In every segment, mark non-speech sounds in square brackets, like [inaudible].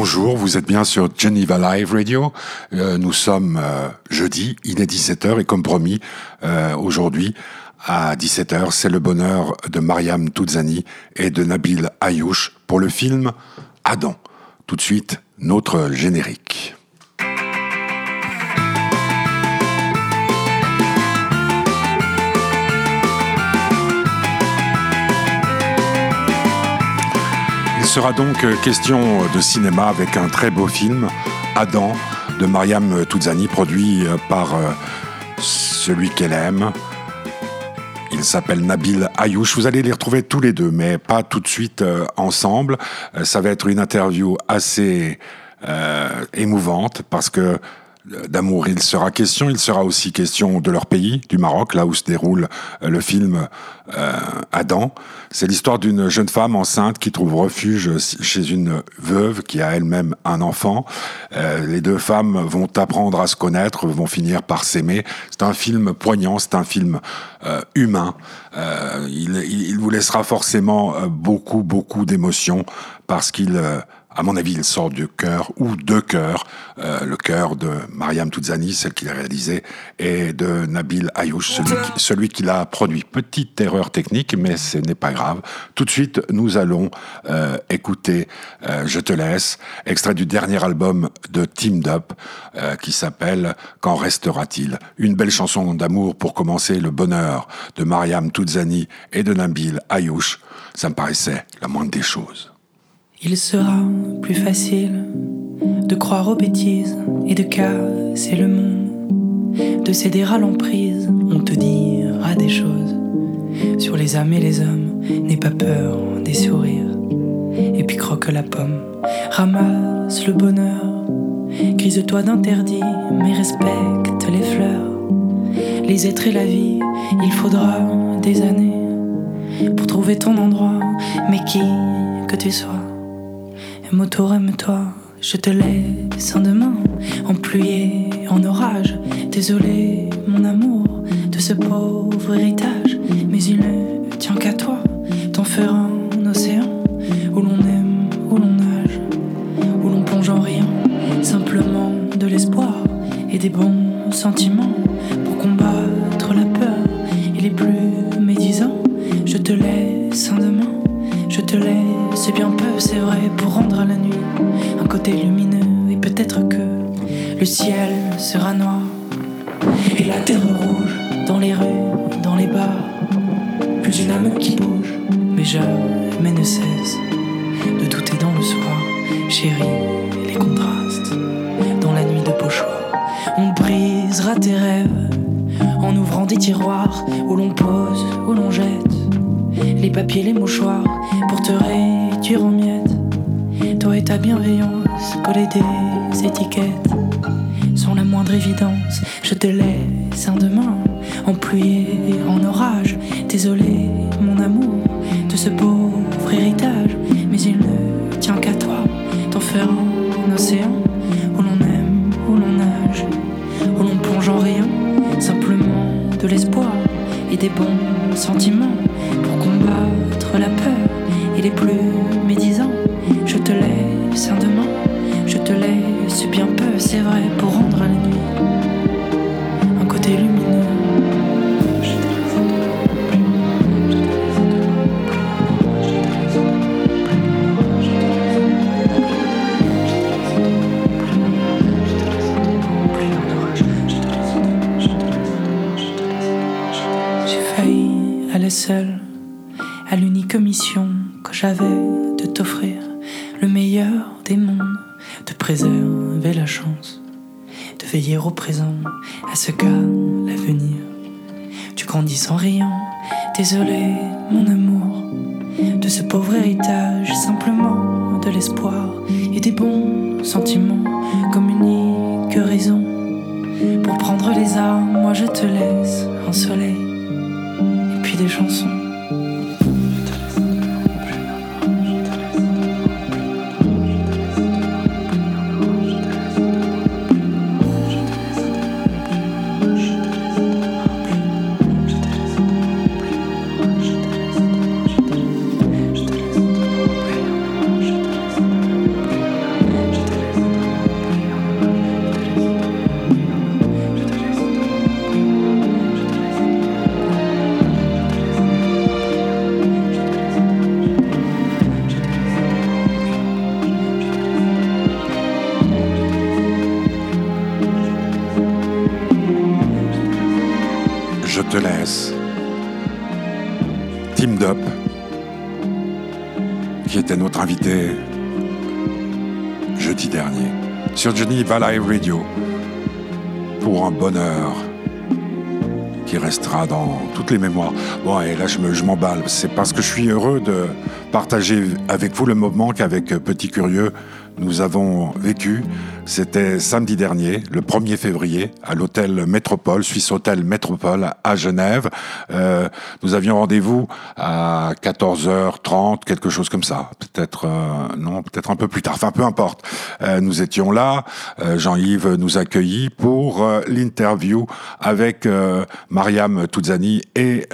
bonjour, vous êtes bien sur Geneva Live Radio. Euh, nous sommes euh, jeudi, il est 17h et comme promis, euh, aujourd'hui à 17h, c'est le bonheur de Mariam Touzani et de Nabil Ayouch pour le film Adam. Tout de suite, notre générique. Sera donc euh, question de cinéma avec un très beau film, Adam, de Mariam Touzani, produit euh, par euh, celui qu'elle aime. Il s'appelle Nabil Ayouch. Vous allez les retrouver tous les deux, mais pas tout de suite ensemble. ça va être une interview assez émouvante parce que d'amour il sera question. Il sera aussi question de leur pays, du Maroc, là où se déroule euh, le film euh, Adam. C'est l'histoire d'une jeune femme enceinte qui trouve refuge chez une veuve qui a elle-même un enfant. Euh, les deux femmes vont apprendre à se connaître, vont finir par s'aimer. C'est un film poignant, c'est un film humain. Il, il, vous laissera forcément beaucoup, beaucoup d'émotions parce qu'il à mon avis, il sort du cœur ou de cœur, euh, le cœur de Mariam Touzani, celle qu'il a réalisée, et de Nabil Ayouch, celui, celui qui l'a produit. Petite erreur technique, mais ce n'est pas grave. Tout de suite, nous allons euh, écouter euh, Je te laisse, extrait du dernier album de Team Up, qui s'appelle Qu'en restera-t-il? Une belle chanson d'amour pour commencer le bonheur de Mariam Touzani et de Nabil Ayouch. Ça me paraissait la moindre des choses. Il sera plus facile de croire aux bêtises et de casser le monde, de céder à l'emprise, on te dira des choses. Sur les âmes et les hommes, n'aie pas peur des sourires, et puis croque la pomme, ramasse le bonheur, grise-toi d'interdit, mais respecte les fleurs, les êtres et la vie, il faudra des années pour trouver ton endroit, mais qui que tu sois. Autour, aime-toi, je te laisse en demain, en pluie en orage. Désolé, mon amour, de ce pauvre héritage, ciel des bons sentiments désolé mon amour, de ce pauvre héritage, simplement de l'espoir et des bons sentiments comme unique raison. Pour prendre les armes, moi je te laisse un soleil et puis des chansons. Radio pour un bonheur qui restera dans toutes les mémoires. Bon, et là, je m'emballe. C'est parce que je suis heureux de partager avec vous le moment qu'avec Petit Curieux, nous avons vécu. C'était samedi dernier, le 1er février, à l'hôtel Métropole, Suisse Hôtel Métropole à Genève. Euh, nous avions rendez-vous à 14h30, quelque chose comme ça. Peut-être euh, non, peut-être un peu plus tard. Enfin, peu importe. Euh, nous étions là. Euh, Jean-Yves nous accueillit pour euh, l'interview avec euh, Mariam Touzani et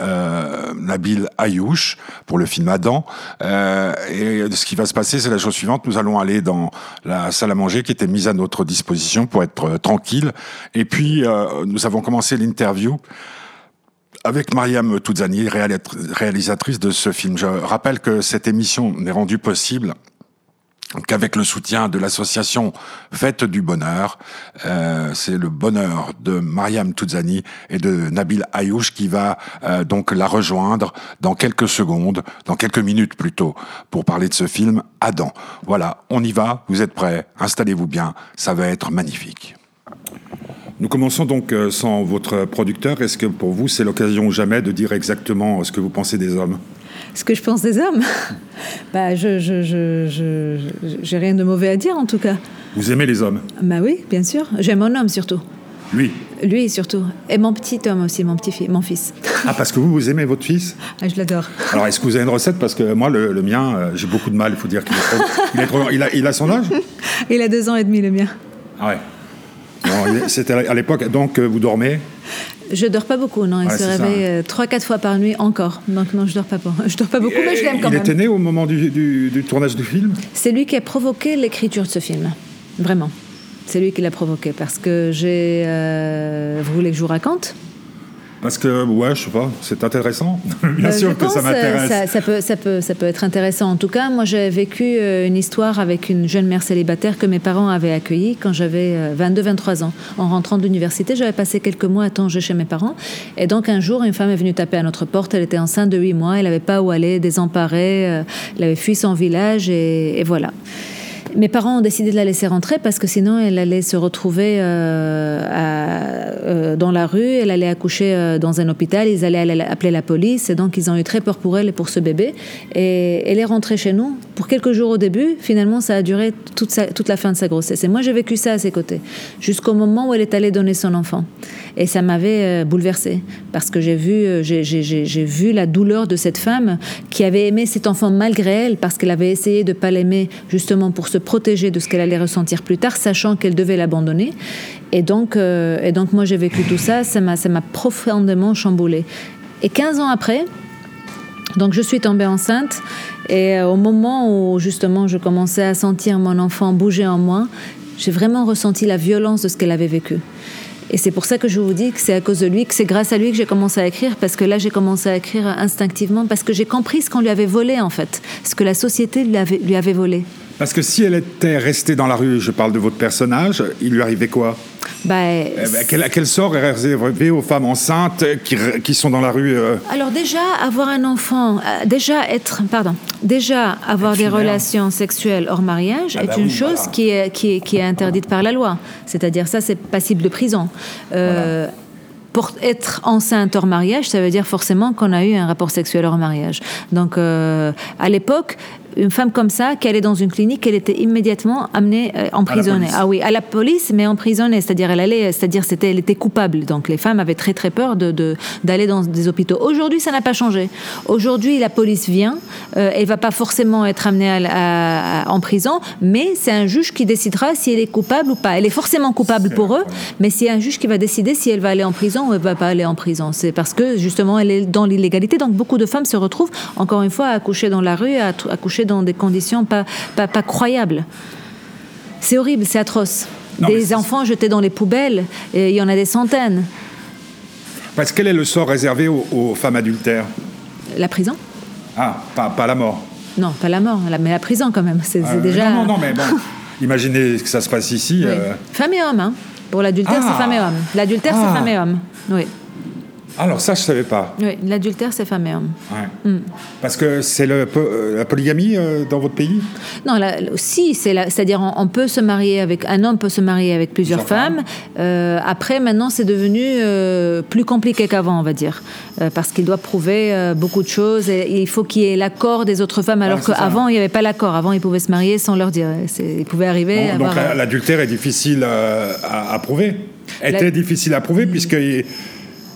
Nabil Ayouch pour le film Adam. et ce qui va se passer, c'est la chose suivante. Nous allons aller dans la salle à manger qui était mise à notre disposition pour être euh, tranquille. Et puis, euh, nous avons commencé l'interview avec Mariam Touzani, réalisatrice de ce film. Je rappelle que cette émission n'est rendue possible qu'avec le soutien de l'association Fête du Bonheur, euh, c'est le bonheur de Mariam Touzani et de Nabil Ayouch qui va euh, donc la rejoindre dans quelques secondes, dans quelques minutes plutôt, pour parler de ce film Adam. Voilà, on y va, vous êtes prêts, installez-vous bien, ça va être magnifique. Nous commençons donc euh, sans votre producteur. Est-ce que pour vous c'est l'occasion jamais de dire exactement ce que vous pensez des hommes? Ce que je pense des hommes [laughs] bah, Je n'ai je, rien de mauvais à dire en tout cas. Vous aimez les hommes Bah oui, bien sûr. J'aime mon homme surtout. Lui Lui surtout. Et mon petit homme aussi, mon petit mon fils. Ah, parce que vous, vous aimez votre fils [laughs] ah, Je l'adore. Alors, est-ce que vous avez une recette? Parce que moi, le, le mien, euh, j'ai beaucoup de mal, il faut dire qu'il est trop... Il, est trop... il, a, il a son âge? [laughs] Il a deux ans et demi, le mien. Ah ouais. C'était à l'époque, donc euh, vous dormez? Je dors pas beaucoup, non. Il se réveille euh, trois, quatre fois par nuit encore. Donc non, je dors pas. [laughs] Je dors pas beaucoup, mais je l'aime quand même. Il était né au moment du, du tournage du film. C'est lui qui a provoqué l'écriture de ce film, vraiment. C'est lui qui l'a provoqué parce que j'ai. Euh... Vous voulez que je vous raconte? Parce que, ouais, je sais pas, c'est intéressant. [laughs] Bien euh, sûr que ça m'intéresse. Ça, ça, peut, ça, peut, ça peut être intéressant. En tout cas, moi, j'ai vécu euh, une histoire avec une jeune mère célibataire que mes parents avaient accueillie quand j'avais 22-23 euh, ans. En rentrant de l'université, j'avais passé quelques mois à Tanger chez mes parents. Et donc, un jour, une femme est venue taper à notre porte. Elle était enceinte de 8 mois. Elle n'avait pas où aller, désemparée. Elle avait fui son village et, et voilà. Mes parents ont décidé de la laisser rentrer parce que sinon elle allait se retrouver euh, euh, dans la rue, elle allait accoucher euh, dans un hôpital, ils allaient appeler la police et donc ils ont eu très peur pour elle et pour ce bébé. Et elle est rentrée chez nous pour quelques jours au début. Finalement, ça a duré toute, la fin de sa grossesse. Et moi, j'ai vécu ça à ses côtés jusqu'au moment où elle est allée donner son enfant. Et ça m'avait bouleversée parce que j'ai vu, j'ai vu la douleur de cette femme qui avait aimé cet enfant malgré elle parce qu'elle avait essayé de pas l'aimer justement pour se protéger de ce qu'elle allait ressentir plus tard, sachant qu'elle devait l'abandonner. Et donc, euh, et donc moi j'ai vécu tout ça, ça m'a, ça m'a profondément chamboulé. Et 15 ans après, donc je suis tombée enceinte et euh, au moment où justement je commençais à sentir mon enfant bouger en moi, j'ai vraiment ressenti la violence de ce qu'elle avait vécu. Et c'est pour ça que je vous dis que c'est à cause de lui, que c'est grâce à lui que j'ai commencé à écrire, parce que là j'ai commencé à écrire instinctivement, parce que j'ai compris ce qu'on lui avait volé en fait, ce que la société lui avait, lui avait volé. Parce que si elle était restée dans la rue, je parle de votre personnage, il lui arrivait quoi? Bah, eh ben, quel, quel, sort est réservé aux femmes enceintes qui, qui sont dans la rue euh? Alors déjà, avoir un enfant, euh, déjà être, pardon, déjà avoir des relations sexuelles hors mariage ah est bah une chose qui, est, qui, est, qui, est, interdite par la loi. C'est-à-dire ça, c'est passible de prison. Euh, voilà pour être enceinte hors mariage, ça veut dire forcément qu'on a eu un rapport sexuel hors mariage. Donc, euh, à l'époque, une femme comme ça, qui allait dans une clinique, elle était immédiatement amenée euh, emprisonnée. Ah oui, à la police, mais emprisonnée, c'est-à-dire elle allait, c'est-à-dire c'était, elle était coupable. Donc les femmes avaient très très peur de, d'aller dans des hôpitaux. Aujourd'hui, ça n'a pas changé. Aujourd'hui, la police vient, euh, elle va pas forcément être amenée à, en prison, mais c'est un juge qui décidera si elle est coupable ou pas. Elle est forcément coupable pour eux, mais c'est un juge qui va décider si elle va aller en prison ou elle va pas aller en prison. C'est parce que justement elle est dans l'illégalité. Donc beaucoup de femmes se retrouvent encore une fois à accoucher dans la rue, à dans des conditions pas, pas, pas croyables. C'est horrible, c'est atroce. des enfants jetés dans les poubelles, et il y en a des centaines. Parce quel est le sort réservé aux, femmes adultères La prison. Ah, pas, pas, la mort Non, pas la mort, mais la prison quand même. C'est euh, déjà. Non, non, mais bon. [laughs] Imaginez que ça se passe ici. Oui. Euh... Femme et homme, hein. Pour l'adultère, Ah. c'est femme et homme. L'adultère, Ah. c'est femme et homme. Oui. Alors ça, je ne savais pas. Oui, l'adultère, c'est femme et homme. Ouais. Mm. Parce que c'est le, euh, la polygamie euh, dans votre pays? Non, là, si, c'est-à-dire on, peut se marier avec un homme peut se marier avec plusieurs femmes. Euh, après, maintenant, c'est devenu plus compliqué qu'avant, on va dire, parce qu'il doit prouver beaucoup de choses. Et il faut qu'il y ait l'accord des autres femmes, alors qu'avant, il n'y avait pas l'accord. Avant, ils pouvaient se marier sans leur dire. Il pouvait arriver. donc l'adultère est difficile à, prouver. Était difficile à prouver puisque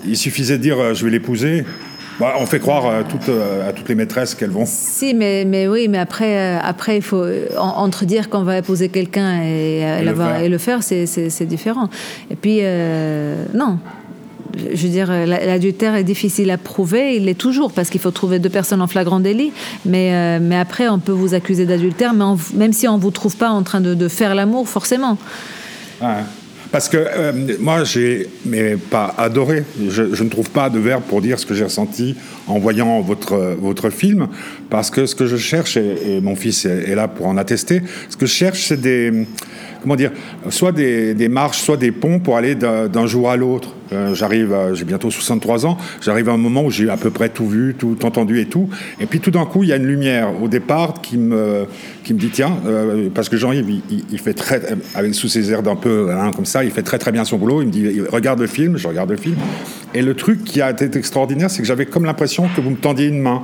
il suffisait de dire euh, je vais l'épouser. Bah, on fait croire à toutes, euh, à toutes les maîtresses qu'elles vont. Si, mais, mais oui, mais après, euh, après il faut entre dire qu'on va épouser quelqu'un et, et, le le faire, c'est différent. Et puis, non. Je veux dire, l'adultère est difficile à prouver, il l'est toujours, parce qu'il faut trouver deux personnes en flagrant délit. Mais, mais après, on peut vous accuser d'adultère, même si on ne vous trouve pas en train de, de faire l'amour, forcément. Ah, parce que euh, moi, j'ai, mais pas adoré, je, ne trouve pas de verbe pour dire ce que j'ai ressenti en voyant votre, votre film, parce que ce que je cherche, et, mon fils est, là pour en attester, ce que je cherche, c'est des comment dire, soit des, marches, soit des ponts pour aller d'un jour à l'autre. Euh, j'arrive, j'ai bientôt 63 ans, j'arrive à un moment où j'ai à peu près tout vu, tout entendu et tout. Et puis tout d'un coup, il y a une lumière au départ qui me, qui me dit tiens, euh, parce que Jean-Yves, il, fait très, avec sous ses airs d'un peu hein, comme ça, il fait très très bien son boulot. Il me dit regarde le film, je regarde le film. Et le truc qui a été extraordinaire, c'est que j'avais comme l'impression que vous me tendiez une main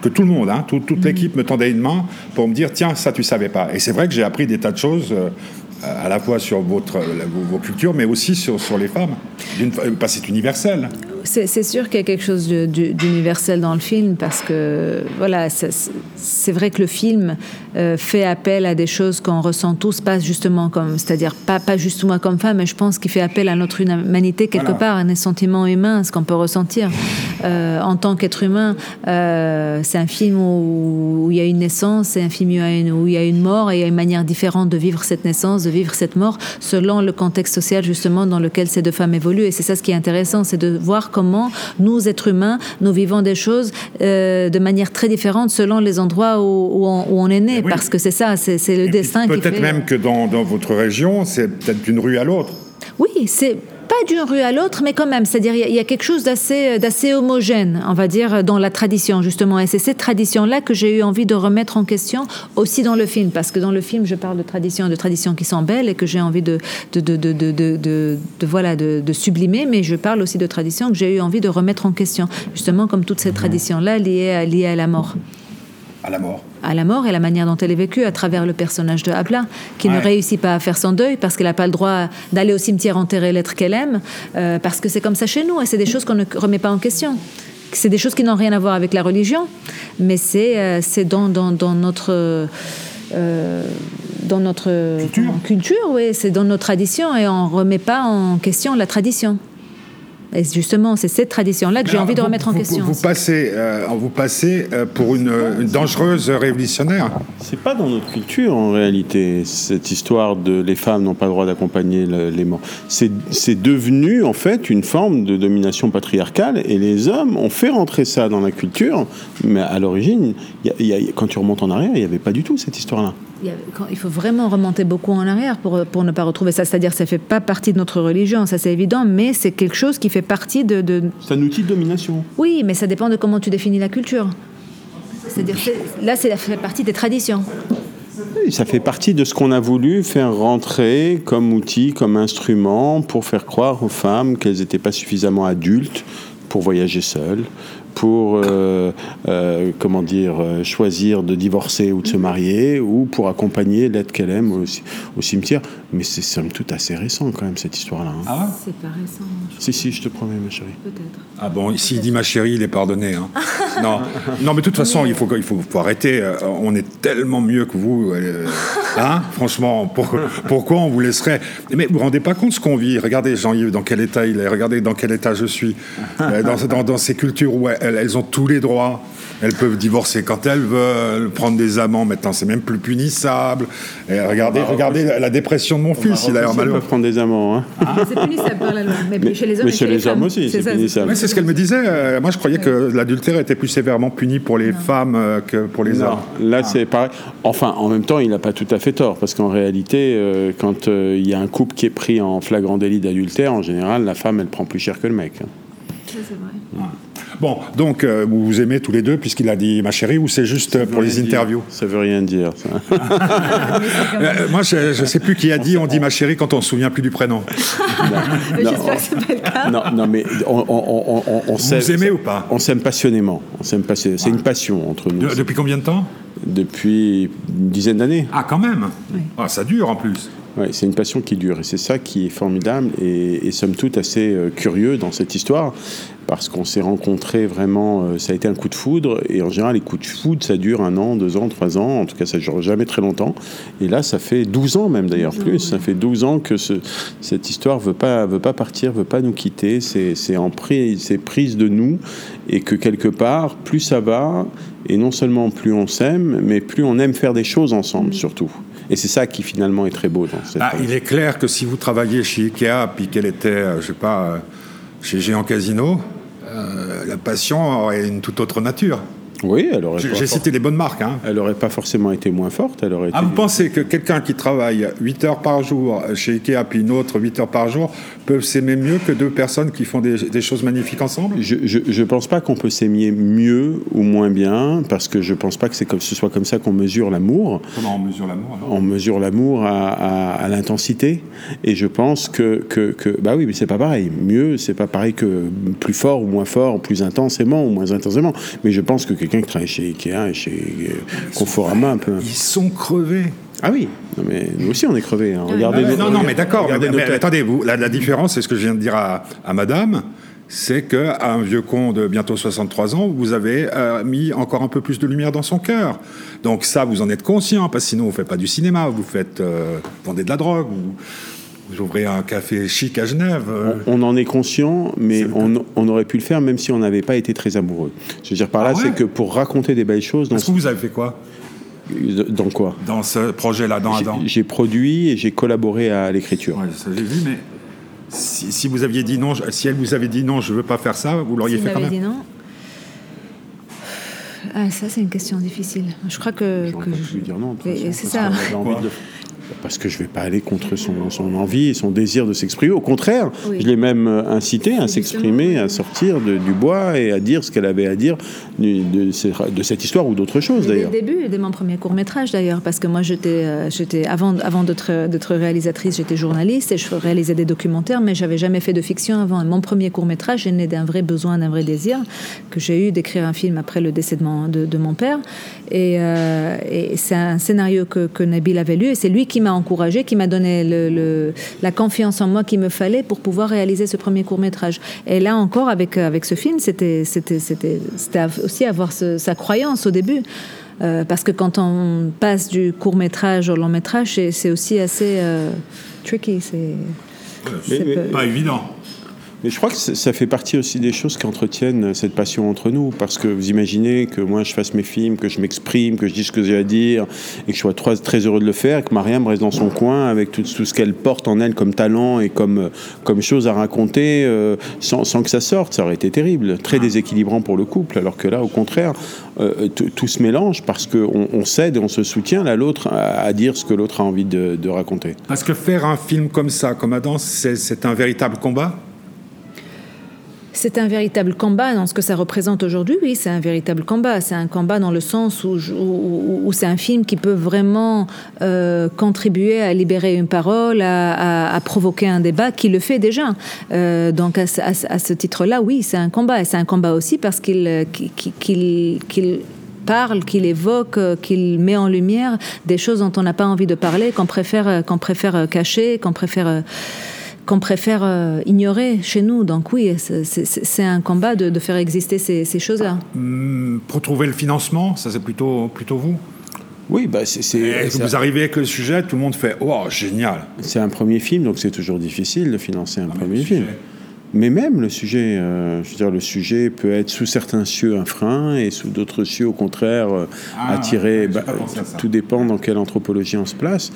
que tout le monde, hein, toute mm. l'équipe me tendait une main pour me dire tiens, ça tu savais pas. Et c'est vrai que j'ai appris des tas de choses. Euh, à la fois sur votre, vos, cultures, mais aussi sur, sur les femmes. Pas c'est universel. C'est sûr qu'il y a quelque chose d'universel dans le film parce que voilà, c'est vrai que le film euh, fait appel à des choses qu'on ressent tous, pas justement comme, c'est-à-dire pas, pas justement comme femme, mais je pense qu'il fait appel à notre humanité quelque part, à des sentiments humains, ce qu'on peut ressentir euh, en tant qu'être humain. Euh, c'est un film où, il y a une naissance, c'est un film où il y a une mort et il y a une manière différente de vivre cette naissance, de vivre cette mort, selon le contexte social justement dans lequel ces deux femmes évoluent. Et c'est ça ce qui est intéressant, c'est de voir comment nous, êtres humains, nous vivons des choses euh, de manière très différente selon les endroits où, on, est né, parce que c'est ça, c'est le destin. Peut-être même que dans, dans votre région, c'est peut-être d'une rue à l'autre. Oui, c'est d'une rue à l'autre, mais quand même, c'est-à-dire il y, a quelque chose d'assez, d'assez homogène, on va dire, dans la tradition justement. Et c'est cette tradition-là que j'ai eu envie de remettre en question aussi dans le film, parce que dans le film, je parle de traditions, de traditions qui sont belles et que j'ai envie de, de, de, de, voilà, de, sublimer, mais je parle aussi de traditions que j'ai eu envie de remettre en question, justement comme toutes ces traditions-là liées, liées à la mort. À la mort à la mort et la manière dont elle est vécue à travers le personnage de Abla, qui ne réussit pas à faire son deuil parce qu'elle n'a pas le droit d'aller au cimetière enterrer l'être qu'elle aime, euh, parce que c'est comme ça chez nous et c'est des choses qu'on ne remet pas en question. C'est des choses qui n'ont rien à voir avec la religion, mais c'est euh, dans, dans, dans, notre... Euh, dans notre culture, culture oui, c'est dans nos traditions et on ne remet pas en question la tradition. Et justement, c'est cette tradition-là que j'ai envie de remettre en question. Vous passez, euh, vous passez euh, pour une, dangereuse révolutionnaire. C'est pas dans notre culture en réalité cette histoire de les femmes n'ont pas le droit d'accompagner les morts. C'est devenu en fait une forme de domination patriarcale et les hommes ont fait rentrer ça dans la culture. Mais à l'origine, quand tu remontes en arrière, il n'y avait pas du tout cette histoire-là il faut vraiment remonter beaucoup en arrière pour, pour ne pas retrouver ça. C'est-à-dire ça ne fait pas partie de notre religion, ça c'est évident, mais c'est quelque chose qui fait partie de... de... C'est un outil de domination. Oui, mais ça dépend de comment tu définis la culture. C'est-à-dire là, ça fait partie des traditions. Oui, ça fait partie de ce qu'on a voulu faire rentrer comme outil, comme instrument pour faire croire aux femmes qu'elles n'étaient pas suffisamment adultes pour voyager seules, pour euh, euh, comment dire euh, choisir de divorcer ou de se marier ou pour accompagner l'être qu'elle aime au, cimetière. Mais c'est somme toute assez récent quand même cette histoire-là. Hein. Ah C'est pas récent. Si si, je te promets ma chérie. Peut-être. Ah bon, s'il dit ma chérie, il est pardonné. Hein. [laughs] non, non, mais de toute façon, il faut il faut, arrêter. On est tellement mieux que vous. [laughs] Hein Franchement, pourquoi on vous laisserait? Mais vous vous rendez pas compte ce qu'on vit? Regardez Jean-Yves dans quel état il est. Regardez dans quel état je suis. Dans, dans, dans ces cultures où elles, ont tous les droits. Elles peuvent divorcer quand elles veulent, prendre des amants. Maintenant, c'est même plus punissable. Et regardez, regardez la dépression de mon fils. Il a l'air malheureux. prendre des amants. Hein. Ah. C'est [laughs] punissable par la loi. Mais, chez les hommes, mais chez, les, hommes aussi, c'est punissable. c'est ce qu'elle me disait. Euh, moi, je croyais que l'adultère était plus sévèrement puni pour les femmes euh, que pour les hommes. Là, c'est pareil. Enfin, en même temps, il n'a pas tout à fait tort. Parce qu'en réalité, euh, quand il y a un couple qui est pris en flagrant délit d'adultère, en général, la femme, elle prend plus cher que le mec. Hein. Ça, c'est vrai. Bon, donc euh, vous vous aimez tous les deux puisqu'il a dit ma chérie ou c'est juste pour les interviews Ça veut rien dire. Ça. [laughs] Euh, Moi, je ne sais plus qui a dit on dit ma chérie quand on se souvient plus du prénom. [laughs] Mais J'espère que c'est pas le cas. Non, non, mais on, on, on, on, on Vous s'aime- vous aimez ou pas On s'aime passionnément. On s'aime C'est une passion entre nous. De- Depuis combien de temps Depuis une dizaine d'années. Ah, quand même Oui. Ah, Ça dure en plus. Ouais, c'est une passion qui dure et c'est ça qui est formidable et, et somme toute assez euh, curieux dans cette histoire parce qu'on s'est rencontrés vraiment, euh, ça a été un coup de foudre et en général les coups de foudre ça dure un an, deux ans, trois ans, en tout cas ça dure jamais très longtemps et là ça fait 12 ans même d'ailleurs plus, ça fait 12 ans que ce- cette histoire veut pas, veut pas partir, veut pas nous quitter, c'est c'est en prise, c'est prise de nous et que quelque part plus ça va et non seulement plus on s'aime mais plus on aime faire des choses ensemble surtout. Et c'est ça qui finalement est très beau dans cette Ah, il est clair que si vous travailliez chez Ikea, puis qu'elle était, euh, je sais pas, euh, chez Géant Casino, euh, la passion aurait une toute autre nature. Oui, elle aurait, J'ai cité les bonnes marques. Hein. elle aurait pas forcément été moins forte, elle aurait Ah, été... vous pensez que quelqu'un qui travaille 8 heures par jour chez Ikea, puis une autre 8 heures par jour, peuvent s'aimer mieux que deux personnes qui font des, des choses magnifiques ensemble? Je, je pense pas qu'on peut s'aimer mieux ou moins bien, parce que je pense pas que c'est comme ce soit comme ça qu'on mesure l'amour. Comment on mesure l'amour On mesure l'amour à, à- à l'intensité, et je pense que, que, que bah oui, mais c'est pas pareil. Mieux, c'est pas pareil que plus fort ou moins fort, plus intensément ou moins intensément. Mais je pense que quelqu'un qui travaille chez Ikea et chez euh, Conforama, un peu. Ils sont crevés. Ah oui, non, mais nous aussi on est crevés. hein. Regardez Ah nos- non, non, mais d'accord. Attendez, vous, la, la différence, c'est ce que je viens de dire à, à madame, c'est qu'à un vieux con de bientôt 63 ans, vous avez euh, mis encore un peu plus de lumière dans son cœur. Donc ça, vous en êtes conscient, parce que sinon, vous ne faites pas du cinéma, vous faites euh, vendez de la drogue, vous, ouvrez un café chic à Genève. euh. On en est conscient, mais on, on aurait pu le faire même si on n'avait pas été très amoureux. Je veux dire par là, Ah ouais c'est que pour raconter des belles choses, dans, Est-ce que vous avez fait quoi dans quoi dans ce projet-là, dans J'ai- Adam J'ai produit et j'ai collaboré à l'écriture. Ouais, ça j'ai vu, mais si, si vous aviez dit non, si elle vous avait dit non, je veux pas faire ça, vous l'auriez fait quand m'avait même. dit non. Ah, ça, c'est une question difficile. Je crois que. Que je- dire non. c'est parce ça. envie de- Parce que je ne vais pas aller contre son, son envie et son désir de s'exprimer. Au contraire, Oui. je l'ai même euh, incité à s'exprimer, à sortir de- du bois et à dire ce qu'elle avait à dire de, ces- de cette histoire ou d'autres choses Dès le d'ailleurs. début, dès mon premier court métrage d'ailleurs, parce que moi j'étais, euh, j'étais avant, avant d'être, réalisatrice, j'étais journaliste et je réalisais des documentaires, mais j'avais jamais fait de fiction avant. Et mon premier court métrage est né d'un vrai besoin, d'un vrai désir que j'ai eu d'écrire un film après le décès de mon, de, de mon père. Et, euh, et c'est un scénario que, que Nabil avait lu et c'est lui qui m'a encouragé, qui m'a donné le, le- la confiance en moi qu'il me fallait pour pouvoir réaliser ce premier court métrage. Et là encore, avec, avec ce film, c'était, aussi avoir ce- sa croyance au début. Euh, parce que quand on passe du court métrage au long métrage, c'est, aussi assez euh, tricky. C'est, Pas évident. Mais je crois que ça fait partie aussi des choses qui entretiennent cette passion entre nous. Parce que vous imaginez que moi je fasse mes films, que je m'exprime, que je dise ce que j'ai à dire, et que je sois très, heureux de le faire, et que Mariam reste dans son coin avec tout, ce qu'elle porte en elle comme talent et comme, comme chose à raconter euh, sans, sans que ça sorte. Ça aurait été terrible, très déséquilibrant pour le couple. Alors que là, au contraire, euh, tout se mélange parce qu'on on cède et on se soutient l'un l'autre à, dire ce que l'autre a envie de, de raconter. Parce que faire un film comme ça, comme Adam, c'est un véritable combat? C'est un véritable combat dans ce que ça représente aujourd'hui. Oui, c'est un véritable combat. C'est un combat dans le sens où, c'est un film qui peut vraiment euh, contribuer à libérer une parole, à, provoquer un débat, qui le fait déjà. Euh, donc à, ce- titre-là, oui, c'est un combat. Et c'est un combat aussi parce qu'il euh, parle, qu'il évoque, qu'il met en lumière des choses dont on n'a pas envie de parler, qu'on préfère, qu'on préfère cacher, qu'on préfère qu'on préfère euh, ignorer chez nous. Donc oui, c'est- un combat de, de faire exister ces, ces choses-là. Hum, Pour trouver le financement, ça c'est plutôt, plutôt vous? Oui, bah c'est- vous arrivez avec le sujet, tout le monde fait Oh, génial c'est un premier film, donc c'est toujours difficile de financer un mais premier film. sujet. Mais même le sujet, euh, je veux dire, le sujet peut être sous certains cieux un frein et sous d'autres cieux, au contraire, euh, Ah, attiré. j'ai bah, tout dépend dans quelle anthropologie on se place.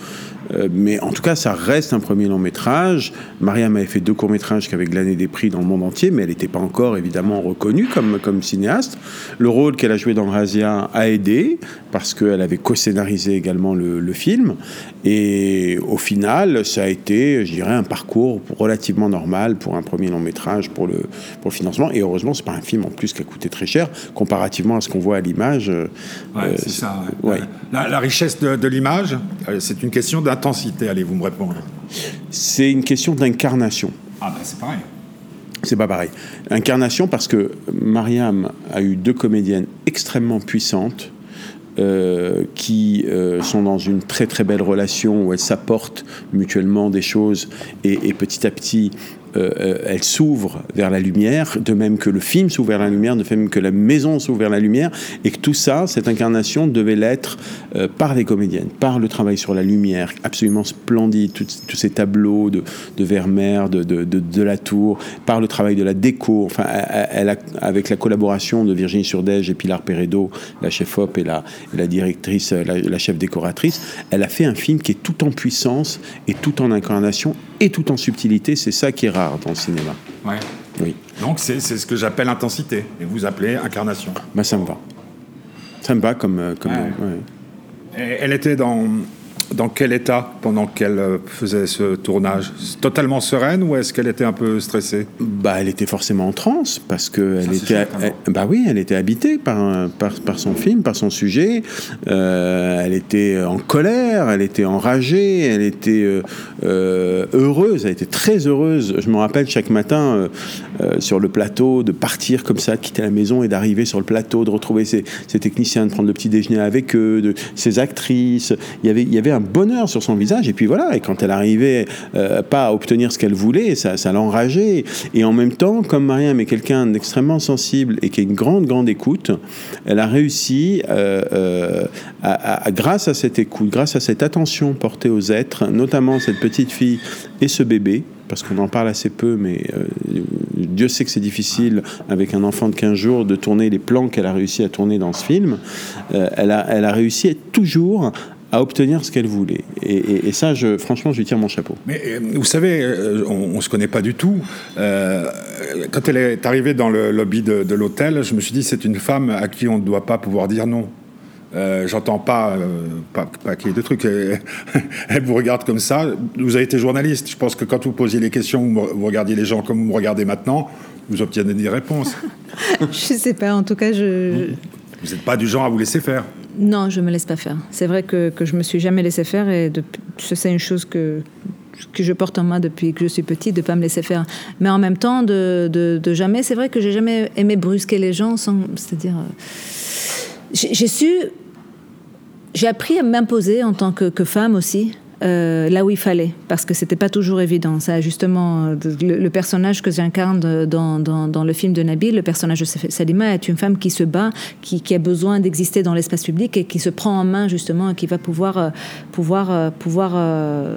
Euh, mais en tout cas, ça reste un premier long métrage. Mariam avait fait deux courts métrages qui avaient glané des prix dans le monde entier, mais elle n'était pas encore évidemment reconnue comme, comme cinéaste. Le rôle qu'elle a joué dans Razia a aidé parce qu'elle avait co-scénarisé également le, le film. Et au final, ça a été, je dirais, un parcours relativement normal pour un premier long métrage pour le, pour le financement. Et heureusement, c'est pas un film en plus qui a coûté très cher comparativement à ce qu'on voit à l'image. Euh, c'est ça. La, richesse de, de l'image, c'est une question d'intensité. Allez, vous me répondre. C'est une question d'incarnation. Ah ben c'est pareil. C'est pas pareil. Incarnation parce que Mariam a eu deux comédiennes extrêmement puissantes euh, qui euh, sont dans une très très belle relation où elles s'apportent mutuellement des choses et, et petit à petit euh, euh, elle s'ouvre vers la lumière, de même que le film s'ouvre vers la lumière, de même que la maison s'ouvre vers la lumière, et que tout ça, cette incarnation devait l'être euh, par les comédiennes, par le travail sur la lumière, absolument splendide, tous ces tableaux de, Vermeer, de, de, la Tour, par le travail de la déco, enfin, avec la collaboration de Virginie Surdège et Pilar Peredo, la chef op et la, la directrice, la, la chef décoratrice, elle a fait un film qui est tout en puissance et tout en incarnation et tout en subtilité. C'est ça qui est rare dans le cinéma. Ouais. Oui. Donc c'est ce que j'appelle intensité. Et vous appelez incarnation. Ben, ça me va. Ça me va comme. Euh, comme Elle était dans dans quel état pendant qu'elle euh, faisait ce tournage? Totalement sereine ou est-ce qu'elle était un peu stressée? Bah, elle était forcément en transe parce que elle était, bah oui, elle était habitée par, par, par, son film, par son sujet. Euh, elle était en colère, elle était enragée, elle était euh, heureuse, elle était très heureuse. Je me rappelle chaque matin sur le plateau de partir comme ça, de quitter la maison et d'arriver sur le plateau, de retrouver ses, ses, techniciens, de prendre le petit déjeuner avec eux, de ses actrices. Il y avait, il y avait un bonheur sur son visage. Et puis voilà, et quand elle arrivait euh, pas à obtenir ce qu'elle voulait, ça, l'enrageait. Et en même temps, comme Mariam est quelqu'un d'extrêmement sensible et qui a une grande, grande écoute, elle a réussi, euh, euh, grâce à cette écoute, grâce à cette attention portée aux êtres, notamment cette petite fille et ce bébé, parce qu'on en parle assez peu, mais Dieu sait que c'est difficile avec un enfant de 15 jours de tourner les plans qu'elle a réussi à tourner dans ce film. elle, a, elle a réussi toujours à obtenir ce qu'elle voulait. Et, ça, je, franchement, je lui tire mon chapeau. Mais euh, vous savez, euh, on, ne se connaît pas du tout. Euh, quand elle est arrivée dans le lobby de, l'hôtel, je me suis dit, c'est une femme à qui on ne doit pas pouvoir dire non. J'entends pas, pas, pas qu'il y ait de trucs. [laughs] Elle, vous regarde comme ça. Vous avez été journaliste. Je pense que quand vous posiez les questions, vous regardiez les gens comme vous me regardez maintenant, vous obtenez des réponses. [laughs] je sais pas. En tout cas, je. Vous n'êtes pas du genre à vous laisser faire. Non, je me laisse pas faire. C'est vrai que, que je me suis jamais laissé faire et c'est une chose que, que je porte en moi depuis que je suis petite, de pas me laisser faire. Mais en même temps, de, de, jamais. C'est vrai que j'ai jamais aimé brusquer les gens, sans, c'est-à-dire, euh, j'ai su, j'ai appris à m'imposer en tant que, que femme aussi. Euh, là où il fallait, parce que c'était pas toujours évident. Ça, justement, euh, le, personnage que j'incarne dans, dans, le film de Nabil, le personnage de Salima, est une femme qui se bat, qui, qui a besoin d'exister dans l'espace public et qui se prend en main justement et qui va pouvoir euh, pouvoir pouvoir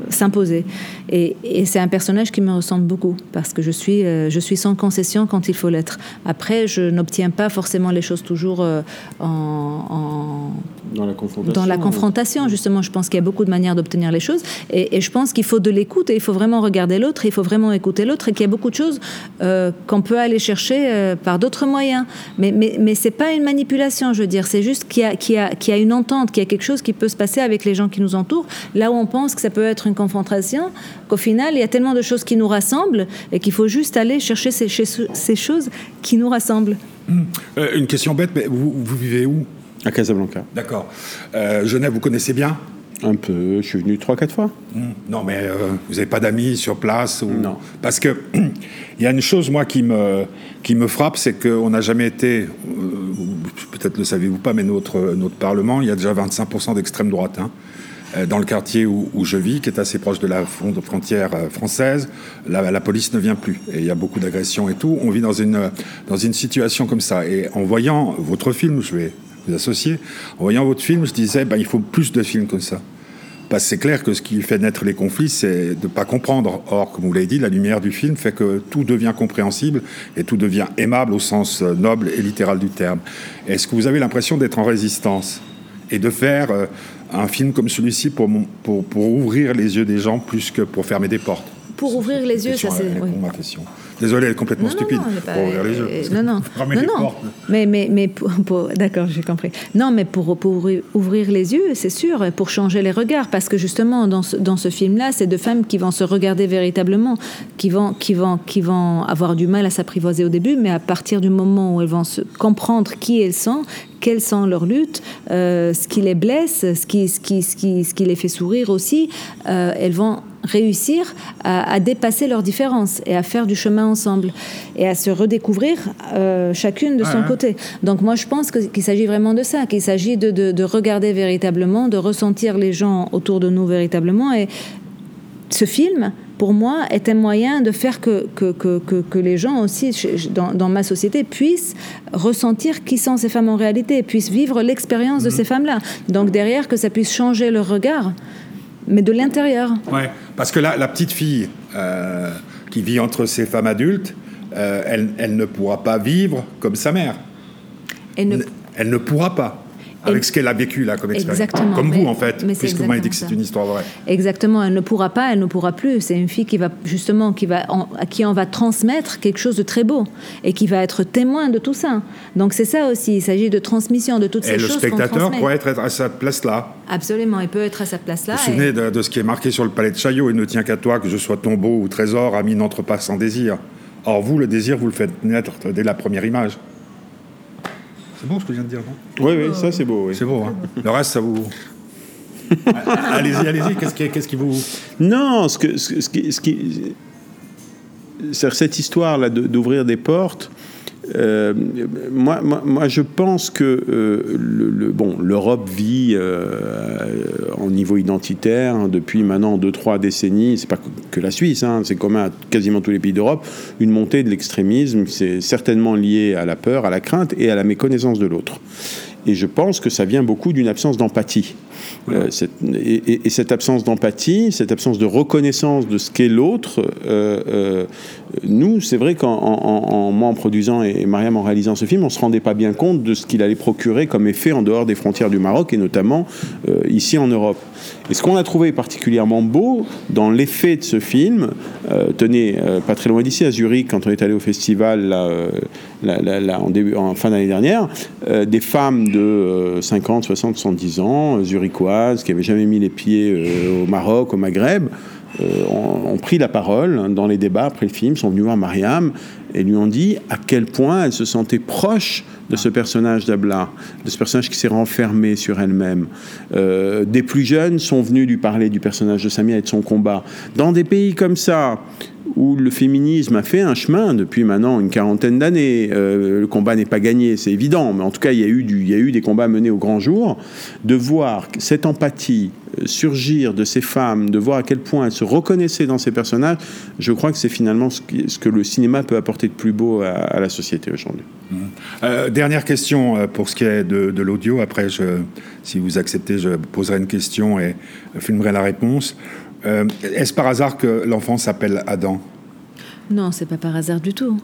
s'imposer. Et, et c'est un personnage qui me ressemble beaucoup parce que je suis je suis sans concession quand il faut l'être. Après, je n'obtiens pas forcément les choses toujours en, en dans la confrontation. Dans la confrontation, justement, je pense qu'il y a beaucoup de manières d'obtenir les choses. Et, je pense qu'il faut de l'écoute et il faut vraiment regarder l'autre, il faut vraiment écouter l'autre et qu'il y a beaucoup de choses euh, qu'on peut aller chercher euh, par d'autres moyens. Mais, mais, mais ce n'est pas une manipulation, je veux dire. C'est juste qu'il y, a, a, une entente, qu'il y a quelque chose qui peut se passer avec les gens qui nous entourent. Là où on pense que ça peut être une confrontation, qu'au final, il y a tellement de choses qui nous rassemblent et qu'il faut juste aller chercher ces, ces choses qui nous rassemblent. Hum. Euh, une question bête, mais vous, vous vivez où? À Casablanca. D'accord. Genève, vous connaissez bien? Un peu. Je suis venu trois, quatre fois. Mmh. Non, mais euh, vous n'avez pas d'amis sur place ou... Non. Parce que [clears throat] il y a une chose, moi, qui me, qui me frappe, c'est qu'on n'a jamais été, euh, peut-être le savez-vous pas, mais notre, notre Parlement, il y a déjà 25% d'extrême droite. Hein, euh, dans le quartier où, je vis, qui est assez proche de la frontière française, la, la police ne vient plus. Et il y a beaucoup d'agressions et tout. On vit dans une, dans une situation comme ça. Et en voyant votre film, je vais vous associer. En voyant votre film, je disais, ben, il faut plus de films comme ça. Parce que c'est clair que ce qui fait naître les conflits, c'est de ne pas comprendre. Or, comme vous l'avez dit, la lumière du film fait que tout devient compréhensible et tout devient aimable au sens euh, noble et littéral du terme. Est-ce que vous avez l'impression d'être en résistance et de faire euh, un film comme celui-ci pour, pour, pour, ouvrir les yeux des gens plus que pour fermer des portes? Pour ouvrir les yeux, ça c'est. Oui. ma question. Désolé, elle est complètement stupide. Non, pour ouvrir les yeux. Non, non. non, non. Mais, mais, mais pour, d'accord, j'ai compris. Non, mais pour, pour ouvrir les yeux, c'est sûr, pour changer les regards, parce que justement, dans ce, dans ce film-là, c'est deux femmes qui vont se regarder véritablement, qui vont, qui vont, qui vont avoir du mal à s'apprivoiser au début, mais à partir du moment où elles vont se comprendre qui elles sont, quelles sont leurs luttes, euh, ce qui les blesse, ce qui, ce qui, ce qui, ce qui les fait sourire aussi, euh, elles vont réussir à, dépasser leurs différences et à faire du chemin ensemble et à se redécouvrir euh, chacune de son côté. Donc moi je pense qu'il s'agit vraiment de ça, qu'il s'agit de, de, regarder véritablement, de ressentir les gens autour de nous véritablement et ce film, pour moi, est un moyen de faire que, que, que, que les gens aussi, dans, dans, ma société, puissent ressentir qui sont ces femmes en réalité, puissent vivre l'expérience de mhm. ces femmes-là. Donc derrière, que ça puisse changer leur regard mais de l'intérieur. Ouais, parce que là, la petite fille euh, qui vit entre ces femmes adultes, euh, elle, elle, ne pourra pas vivre comme sa mère. Elle ne, elle ne pourra pas avec ce qu'elle a vécu là comme expérience. Exactement. Comme vous en fait, puisque vous m'avez dit que c'est une histoire vraie. Exactement, elle ne pourra pas, elle ne pourra plus. C'est une fille qui va justement, qui va, à qui on va transmettre quelque chose de très beau et qui va être témoin de tout ça. Donc c'est ça aussi, il s'agit de transmission de toutes ces choses. Et le spectateur pourrait être à sa place là. Absolument, il peut être à sa place là. Vous vous souvenez de, ce qui est marqué sur le palais de Chaillot Il ne tient qu'à toi que je sois tombeau ou trésor, ami n'entre pas sans désir. Or vous, le désir, vous le faites naître dès la première image. C'est beau ce que je viens de dire, non Oui, oui, ça c'est beau. C'est beau, hein Le reste, ça vous. [laughs] allez-y, allez-y, qu'est-ce qui, qu'est-ce qui vous. Non, ce, que, ce, qui. Ce qui... Cette histoire-là d'ouvrir des portes, euh, moi, moi, je pense que euh, bon, l'Europe vit euh, en niveau identitaire hein, depuis maintenant deux trois décennies. C'est pas que la Suisse, hein, c'est commun à quasiment tous les pays d'Europe. Une montée de l'extrémisme, c'est certainement lié à la peur, à la crainte et à la méconnaissance de l'autre. Et je pense que ça vient beaucoup d'une absence d'empathie. Euh, et, cette absence d'empathie, cette absence de reconnaissance de ce qu'est l'autre, euh, euh, nous, c'est vrai qu'en moi en produisant et Mariam en réalisant ce film, on ne se rendait pas bien compte de ce qu'il allait procurer comme effet en dehors des frontières du Maroc et notamment ici en Europe. Et ce qu'on a trouvé particulièrement beau dans l'effet de ce film, tenez, pas très loin d'ici, à Zurich, quand on est allé au festival là, en, début, en fin d'année dernière, des femmes de 50, 60, 70 ans, qui n'avaient jamais mis les pieds euh, au Maroc, au Maghreb, euh, ont, pris la parole dans les débats après le film, sont venus voir Mariam et lui ont dit à quel point elle se sentait proche de ce personnage d'Abla, de ce personnage qui s'est renfermé sur elle-même. Euh, des plus jeunes sont venus lui parler du personnage de Samia et de son combat. Dans des pays comme ça, où le féminisme a fait un chemin depuis maintenant une quarantaine d'années. Euh, le combat n'est pas gagné, c'est évident, mais en tout cas, il y, a eu y a eu des combats menés au grand jour. De voir cette empathie euh, surgir de ces femmes, de voir à quel point elles se reconnaissaient dans ces personnages, je crois que c'est finalement ce, que le cinéma peut apporter de plus beau à, la société aujourd'hui. Mmh. Euh, dernière question pour ce qui est de, l'audio. Après, si vous acceptez, je poserai une question et filmerai la réponse. Euh, est-ce par hasard que l'enfant s'appelle Adam? Non, c'est pas par hasard du tout.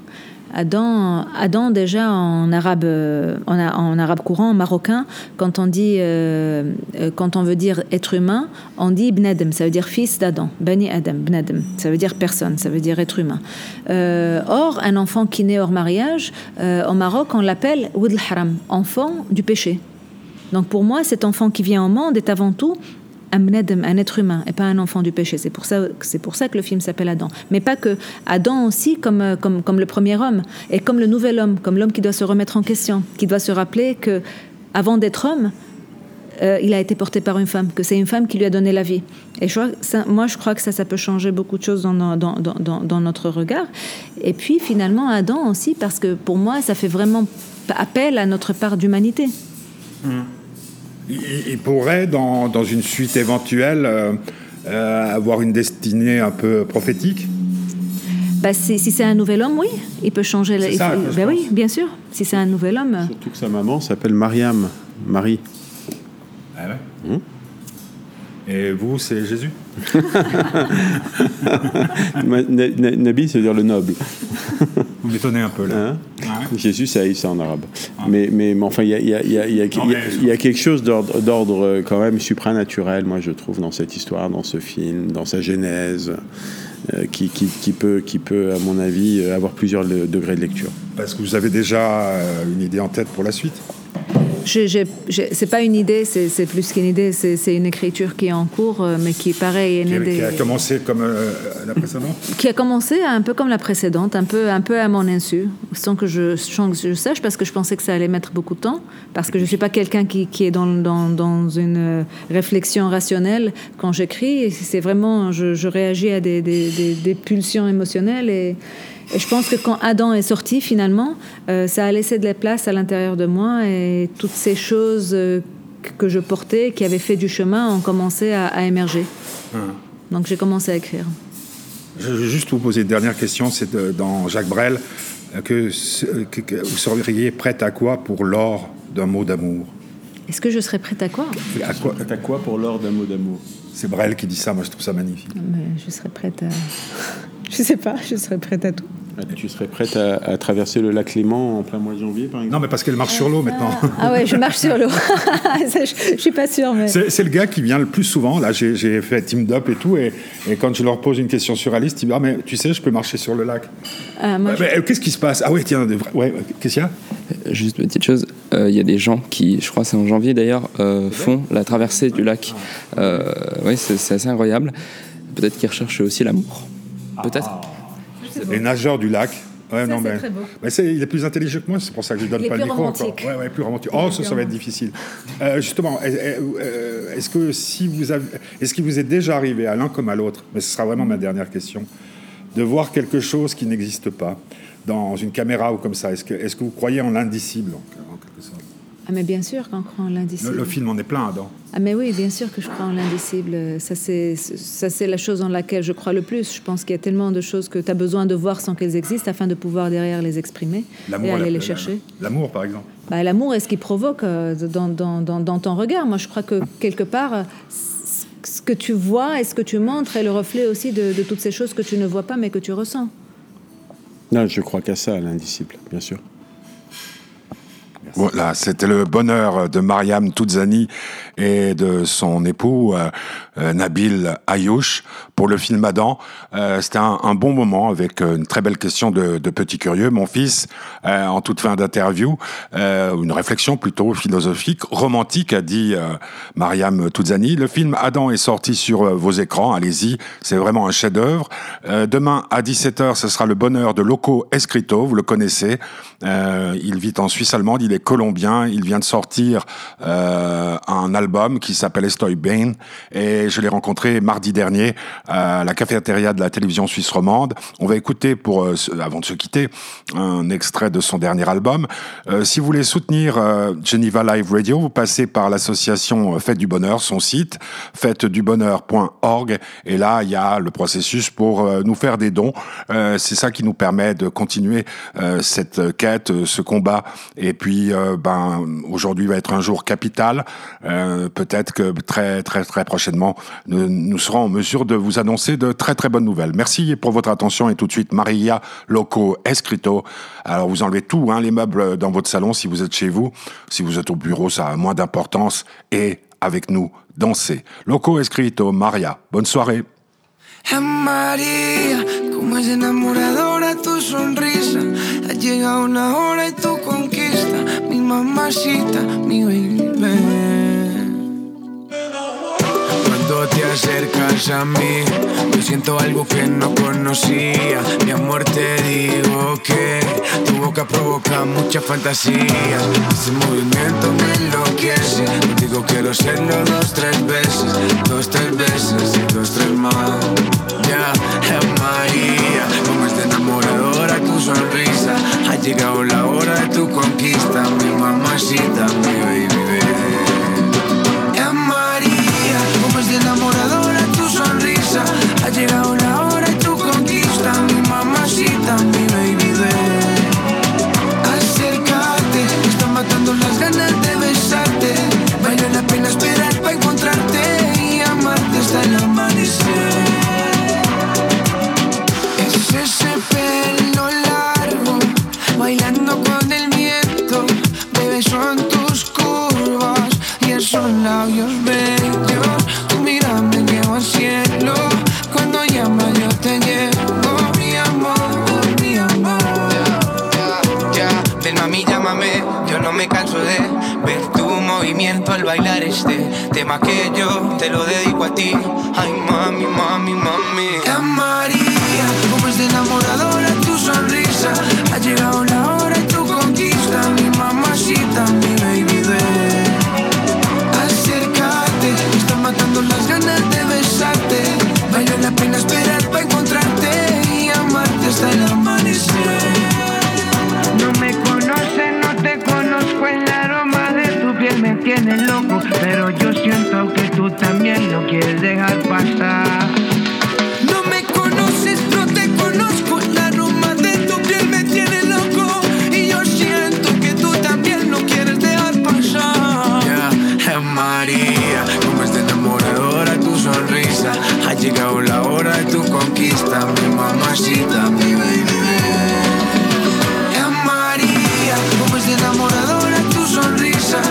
Adam, Adam déjà en arabe, euh, en, arabe courant, en marocain, quand on dit, euh, quand on veut dire être humain, on dit bnadem, ça veut dire fils d'Adam, bani Adam, bnadem, ça veut dire personne, ça veut dire être humain. or, un enfant qui naît hors mariage, au Maroc, on l'appelle wud haram, enfant du péché. Donc pour moi, cet enfant qui vient au monde est avant tout un être humain et pas un enfant du péché. C'est pour ça, c'est pour ça que le film s'appelle Adam. Mais pas que Adam aussi comme, euh, comme, comme le premier homme et comme le nouvel homme, comme l'homme qui doit se remettre en question, qui doit se rappeler que avant d'être homme, euh, il a été porté par une femme, que c'est une femme qui lui a donné la vie. Et moi, je crois que ça, ça peut changer beaucoup de choses dans, dans, dans, dans, notre regard. Et puis, finalement, Adam aussi, parce que pour moi, ça fait vraiment appel à notre part d'humanité. Mmh. Il, pourrait, dans, dans, une suite éventuelle, euh, euh, avoir une destinée un peu prophétique bah, si c'est un nouvel homme, oui, il peut changer. La... Ça, bah oui, bien sûr. Si c'est un nouvel homme. Surtout que sa maman s'appelle Mariam, Marie. Ah ouais? Hum Et vous, c'est Jésus? [laughs] Nabi, ça veut dire le noble. Vous m'étonnez un peu là. Hein? Jésus, c'est Aïssa en arabe. Ah. Mais, mais, enfin, il y a, quelque chose d'ordre euh, quand même supranaturel, moi, je trouve, dans cette histoire, dans ce film, dans sa genèse. Euh, qui, qui, qui, peut, qui peut, à mon avis, euh, avoir plusieurs degrés de lecture. Parce que vous avez déjà une idée en tête pour la suite? C'est pas une idée, c'est plus qu'une idée, c'est une écriture qui est en cours, euh, mais qui pareil est née qui, a commencé comme euh, la précédente. Qui a commencé un peu comme la précédente, un peu, un peu à mon insu, sans que je, je sache, parce que je pensais que ça allait mettre beaucoup de temps, parce que je suis pas quelqu'un qui, qui, est dans, dans, dans, une euh, réflexion rationnelle quand j'écris. C'est vraiment, je, je, réagis à des, des, des, des pulsions émotionnelles et et je pense que quand Adam est sorti, finalement, euh, ça a laissé de la place à l'intérieur de moi et toutes ces choses euh, que je portais, qui avaient fait du chemin, ont commencé à, émerger. Hum. Donc j'ai commencé à écrire. Je vais juste vous poser une dernière question. C'est dans Jacques Brel que, vous seriez prête à quoi pour l'or d'un mot d'amour? Est-ce que je serais prête à quoi? À quoi, prête à quoi pour l'or d'un mot d'amour? C'est Brel qui dit ça. Moi, je trouve ça magnifique. Mais je serais prête à. [laughs] je sais pas. Je serais prête à tout. Tu serais prête à, traverser le lac Léman en plein mois de janvier, par exemple Non, mais parce qu'elle marche sur l'eau maintenant. Ah ouais, je marche sur l'eau. [laughs] je, ne suis pas sûre. Mais... C'est le gars qui vient le plus souvent. Là, j'ai fait Team Up et tout. Et, et, quand je leur pose une question surréaliste, ils disent Ah, mais tu sais, je peux marcher sur le lac. Ah, euh, qu'est-ce qui se passe? Ah, oui, tiens, ouais, qu'est-ce qu'il y a? Euh, Juste une petite chose. Euh, il y a des gens qui, je crois c'est en janvier d'ailleurs, font la traversée du lac. oui, c'est assez incroyable. Peut-être qu'ils recherchent aussi l'amour. Peut-être. Ah. Les nageurs du lac. Ouais, non, mais, mais il est plus intelligent que moi, c'est pour ça que je ne donne pas le micro encore. Ouais, ouais, plus romantique. Oh, ça, ça va être difficile. Euh, justement, euh, est-ce que si vous avez, est-ce qu'il vous est déjà arrivé à l'un comme à l'autre, mais ce sera vraiment ma dernière question, de voir quelque chose qui n'existe pas dans une caméra ou comme ça? Est-ce que, est-ce que vous croyez en l'indicible en quelque sorte? Ah, mais bien sûr qu'on croit en l'indicible. Le, film en est plein, Adam. Ah, mais oui, bien sûr que je crois en l'indicible. Ça, c'est, ça, c'est la chose en laquelle je crois le plus. Je pense qu'il y a tellement de choses que tu as besoin de voir sans qu'elles existent afin de pouvoir derrière les exprimer et aller les chercher. L'amour, par exemple. Bah, l'amour est ce qui provoque euh, dans, dans, dans, dans, ton regard. Moi, je crois que quelque part, ce que tu vois et ce que tu montres est le reflet aussi de, de toutes ces choses que tu ne vois pas mais que tu ressens. Non, je crois qu'à ça, l'indicible, bien sûr. Voilà, c'était le bonheur de Mariam Touzani et de son époux euh, euh, Nabil Ayouch pour le film Adam. Euh, c'était un, un, bon moment avec une très belle question de, de Petit Curieux, mon fils, en toute fin d'interview, une réflexion plutôt philosophique, romantique, a dit Mariam Touzani. Le film Adam est sorti sur vos écrans, allez-y, c'est vraiment un chef-d'œuvre. demain à 17h, ce sera le bonheur de Loco Escrito, vous le connaissez. il vit en Suisse allemande, il est colombien, il vient de sortir un album qui s'appelle Estoy Bain et je l'ai rencontré mardi dernier à la cafétéria de la télévision suisse romande. On va écouter pour euh, avant de se quitter un extrait de son dernier album. Euh, si vous voulez soutenir euh, Geneva Live Radio, vous passez par l'association Fête du Bonheur, son site fêtedubonheur.org et là il y a le processus pour nous faire des dons. C'est ça qui nous permet de continuer cette quête, ce combat et puis ben aujourd'hui va être un jour capital. Peut-être que très très très prochainement, nous, serons en mesure de vous annoncer de très très bonnes nouvelles. Merci pour votre attention et tout de suite Maria Loco Escrito. Alors vous enlevez tout, hein, les meubles dans votre salon si vous êtes chez vous. Si vous êtes au bureau, ça a moins d'importance. Et avec nous, dansez. Loco Escrito, Maria. Bonne soirée. María, como es enamoradora tu sonrisa. Ha llegado una hora tu conquista, mi mamacita, mi baby. Te acercas a mí, yo siento algo que no conocía. Mi amor, te digo que tu boca provoca muchas fantasías. Ese movimiento me enloquece. Contigo quiero hacerlo dos, tres veces, dos, tres veces y dos, tres más. Ya, María, como es enamoradora tu sonrisa. Ha llegado la hora de tu conquista, mi mamacita, mi baby. enamoradora tienes loco, pero yo siento que tú también lo quieres dejar pasar. No me conoces, no te conozco, la aroma de tu piel me tiene loco y yo siento que tú también lo quieres dejar pasar. Yeah, María, como es de enamoradora tu sonrisa, ha llegado la hora de tu conquista, mi mamacita, mi baby. Eh, María, como es de enamoradora tu sonrisa.